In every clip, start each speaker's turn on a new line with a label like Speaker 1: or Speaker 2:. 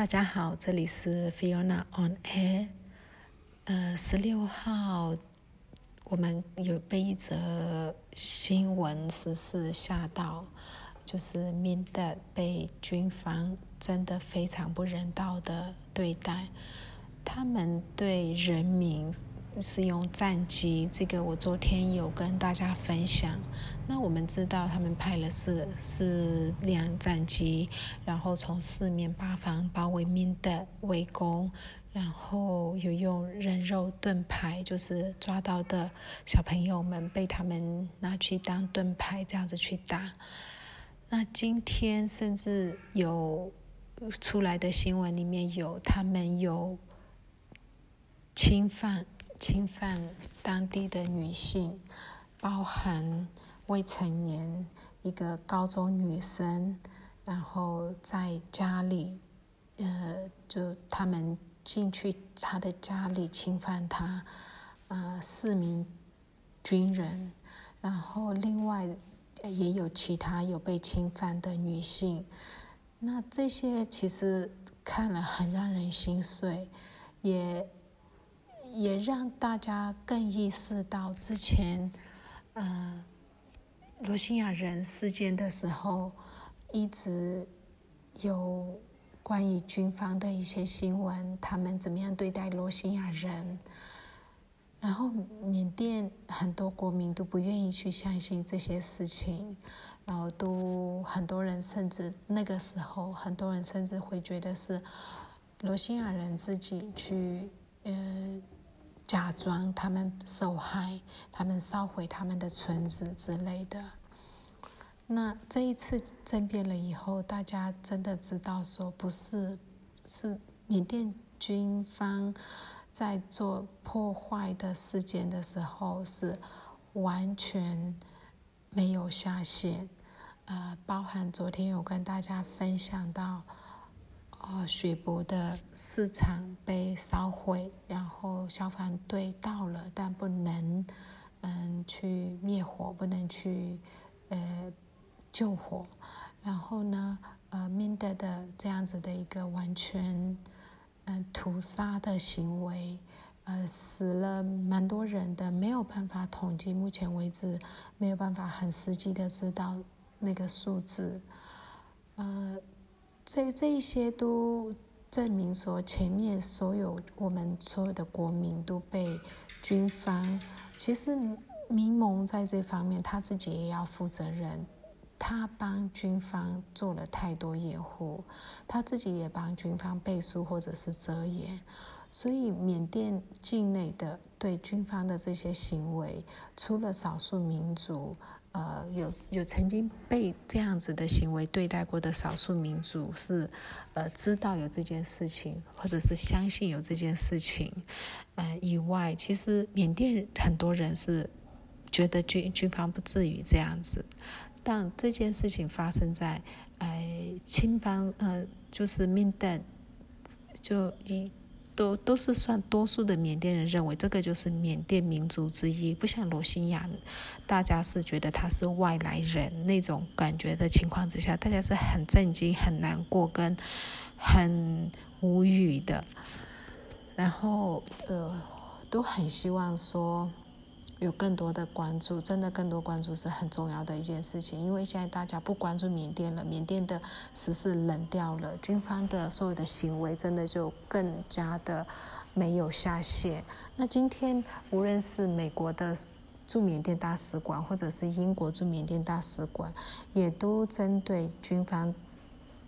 Speaker 1: 大家好，这里是 Fiona on Air。呃，十六号，我们有被一则新闻时事吓到，就是缅甸被军方真的非常不人道的对待，他们对人民。是用战机，这个我昨天有跟大家分享。那我们知道他们派了四四辆战机，然后从四面八方包围民的围攻，然后有用人肉盾牌，就是抓到的小朋友们被他们拿去当盾牌，这样子去打。那今天甚至有出来的新闻里面有他们有侵犯。侵犯当地的女性，包含未成年一个高中女生，然后在家里，呃，就他们进去他的家里侵犯她，呃，四名军人，然后另外也有其他有被侵犯的女性，那这些其实看了很让人心碎，也。也让大家更意识到，之前，嗯，罗兴亚人事件的时候，一直有关于军方的一些新闻，他们怎么样对待罗兴亚人，然后缅甸很多国民都不愿意去相信这些事情，然后都很多人甚至那个时候，很多人甚至会觉得是罗兴亚人自己去，呃。假装他们受害，他们烧毁他们的村子之类的。那这一次政变了以后，大家真的知道说，不是是缅甸军方在做破坏的事件的时候，是完全没有下限。呃，包含昨天有跟大家分享到。哦，雪博的市场被烧毁，然后消防队到了，但不能嗯去灭火，不能去呃救火。然后呢，呃，面对的这样子的一个完全嗯屠杀的行为，呃，死了蛮多人的，没有办法统计，目前为止没有办法很实际的知道那个数字，呃。这这一些都证明说，前面所有我们所有的国民都被军方。其实民盟在这方面他自己也要负责任，他帮军方做了太多掩护，他自己也帮军方背书或者是遮掩。所以缅甸境内的对军方的这些行为，除了少数民族。呃，有有曾经被这样子的行为对待过的少数民族是，呃，知道有这件事情，或者是相信有这件事情，呃，以外，其实缅甸很多人是觉得军军方不至于这样子，但这件事情发生在，呃，青邦，呃，就是缅甸，就一。都都是算多数的缅甸人认为这个就是缅甸民族之一，不像罗兴亚，大家是觉得他是外来人那种感觉的情况之下，大家是很震惊、很难过跟很无语的，然后呃都很希望说。有更多的关注，真的更多关注是很重要的一件事情。因为现在大家不关注缅甸了，缅甸的时事冷掉了，军方的所有的行为真的就更加的没有下限。那今天无论是美国的驻缅甸大使馆，或者是英国驻缅甸大使馆，也都针对军方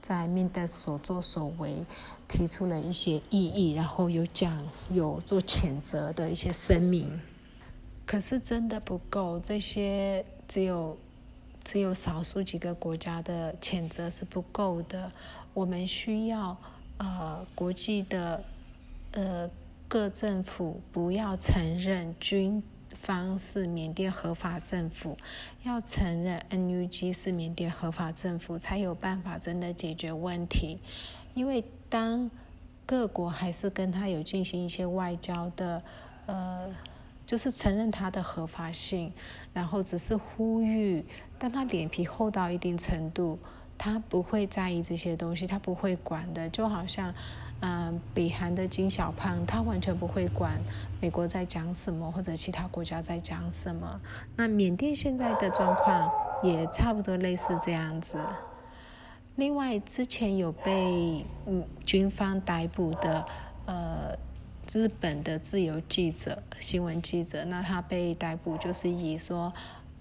Speaker 1: 在缅甸所作所为提出了一些异议，然后有讲有做谴责的一些声明。可是真的不够，这些只有只有少数几个国家的谴责是不够的。我们需要呃国际的呃各政府不要承认军方是缅甸合法政府，要承认 NUG 是缅甸合法政府，才有办法真的解决问题。因为当各国还是跟他有进行一些外交的呃。就是承认它的合法性，然后只是呼吁，当他脸皮厚到一定程度，他不会在意这些东西，他不会管的，就好像，嗯，北韩的金小胖，他完全不会管美国在讲什么或者其他国家在讲什么。那缅甸现在的状况也差不多类似这样子。另外，之前有被嗯军方逮捕的呃日本的自由记者、新闻记者，那他被逮捕就是以说。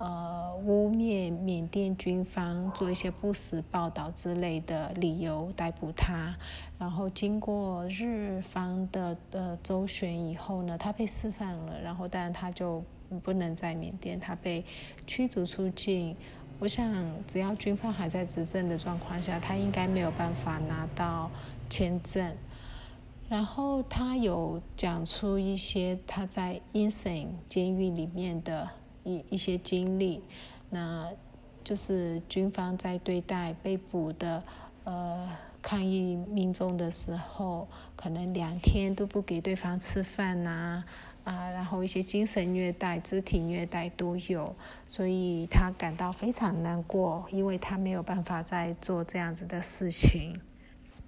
Speaker 1: 呃，污蔑缅甸军方做一些不实报道之类的理由逮捕他，然后经过日方的呃周旋以后呢，他被释放了，然后当然他就不能在缅甸，他被驱逐出境。我想，只要军方还在执政的状况下，他应该没有办法拿到签证。然后他有讲出一些他在 insane 监狱里面的。一一些经历，那就是军方在对待被捕的呃抗议民众的时候，可能两天都不给对方吃饭呐，啊，然后一些精神虐待、肢体虐待都有，所以他感到非常难过，因为他没有办法再做这样子的事情。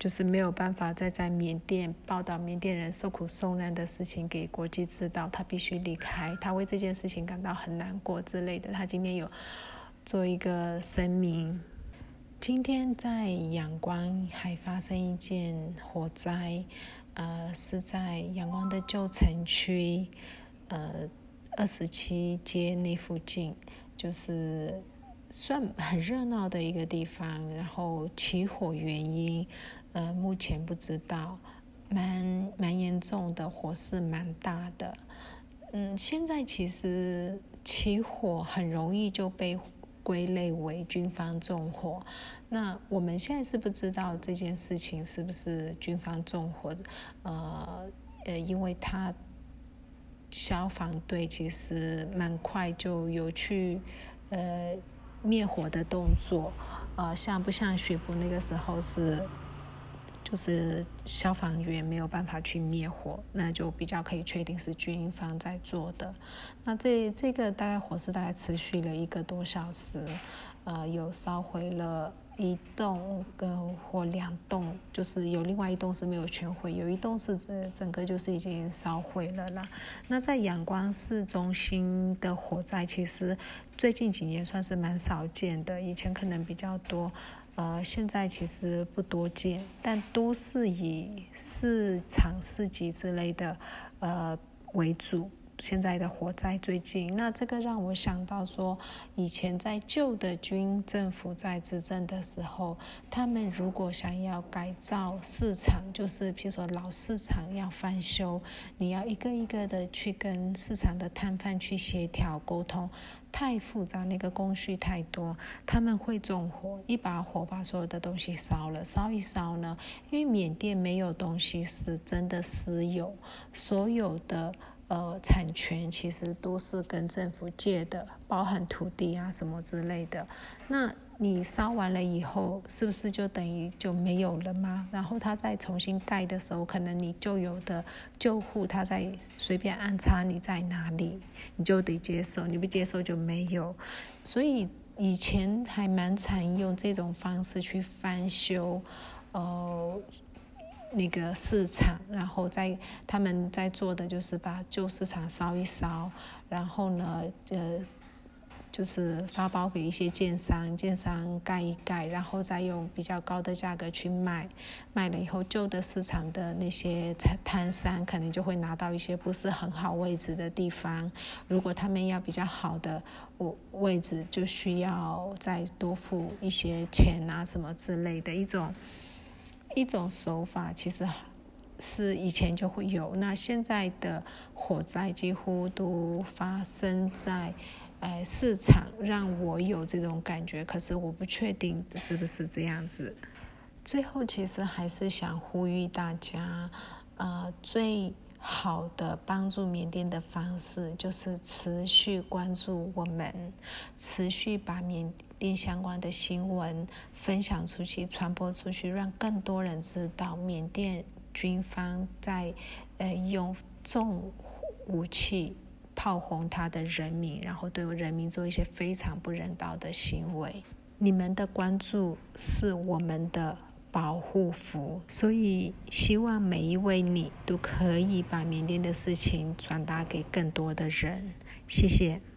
Speaker 1: 就是没有办法再在缅甸报道缅甸人受苦受难的事情给国际知道，他必须离开，他为这件事情感到很难过之类的。他今天有做一个声明。今天在阳光还发生一件火灾，呃，是在阳光的旧城区，呃，二十七街那附近，就是算很热闹的一个地方。然后起火原因。呃，目前不知道，蛮蛮严重的，火势蛮大的。嗯，现在其实起火很容易就被归类为军方纵火。那我们现在是不知道这件事情是不是军方纵火？呃呃，因为他消防队其实蛮快就有去呃灭火的动作。呃，像不像雪博那个时候是？就是消防员没有办法去灭火，那就比较可以确定是军方在做的。那这这个大概火势大概持续了一个多小时，呃，有烧毁了一栋跟或两栋，就是有另外一栋是没有全毁，有一栋是整整个就是已经烧毁了啦。那在阳光市中心的火灾，其实最近几年算是蛮少见的，以前可能比较多。呃，现在其实不多见，但都是以市场市集之类的呃为主。现在的火灾最近，那这个让我想到说，以前在旧的军政府在执政的时候，他们如果想要改造市场，就是譬如说老市场要翻修，你要一个一个的去跟市场的摊贩去协调沟通。太复杂，那个工序太多，他们会纵火，一把火把所有的东西烧了。烧一烧呢，因为缅甸没有东西是真的私有，所有的呃产权其实都是跟政府借的，包含土地啊什么之类的。那你烧完了以后，是不是就等于就没有了吗？然后他再重新盖的时候，可能你旧有的旧户他再随便安插你在哪里，你就得接受，你不接受就没有。所以以前还蛮常用这种方式去翻修，呃，那个市场，然后在他们在做的就是把旧市场烧一烧，然后呢，呃。就是发包给一些建商，建商盖一盖，然后再用比较高的价格去卖，卖了以后，旧的市场的那些摊摊商可能就会拿到一些不是很好位置的地方。如果他们要比较好的位位置，就需要再多付一些钱啊什么之类的一种一种手法，其实是以前就会有。那现在的火灾几乎都发生在。哎，市场让我有这种感觉，可是我不确定是不是这样子。最后，其实还是想呼吁大家，呃，最好的帮助缅甸的方式就是持续关注我们，持续把缅甸相关的新闻分享出去、传播出去，让更多人知道缅甸军方在呃用重武器。炮轰他的人民，然后对人民做一些非常不人道的行为。你们的关注是我们的保护符，所以希望每一位你都可以把缅甸的事情转达给更多的人。谢谢。